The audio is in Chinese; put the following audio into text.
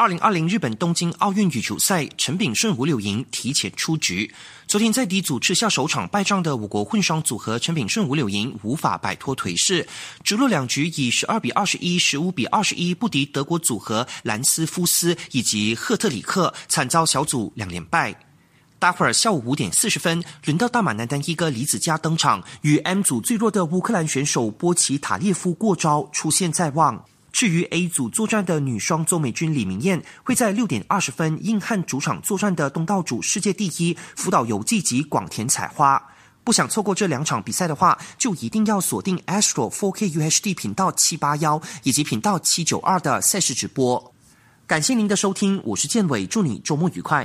二零二零日本东京奥运羽球赛，陈炳顺、吴柳莹提前出局。昨天在 D 组吃下首场败仗的我国混双组合陈炳顺、吴柳莹无法摆脱颓势，直落两局以十二比二十一、十五比二十一不敌德国组合兰斯夫斯以及赫特里克，惨遭小组两连败。待会儿下午五点四十分，轮到大马男单一哥李子嘉登场，与 M 组最弱的乌克兰选手波奇塔列夫过招，出现在望。至于 A 组作战的女双周美君李明艳，会在六点二十分硬汉主场作战的东道主世界第一福岛游记及广田彩花。不想错过这两场比赛的话，就一定要锁定 Astro 4K UHD 频道七八幺以及频道七九二的赛事直播。感谢您的收听，我是建伟，祝你周末愉快。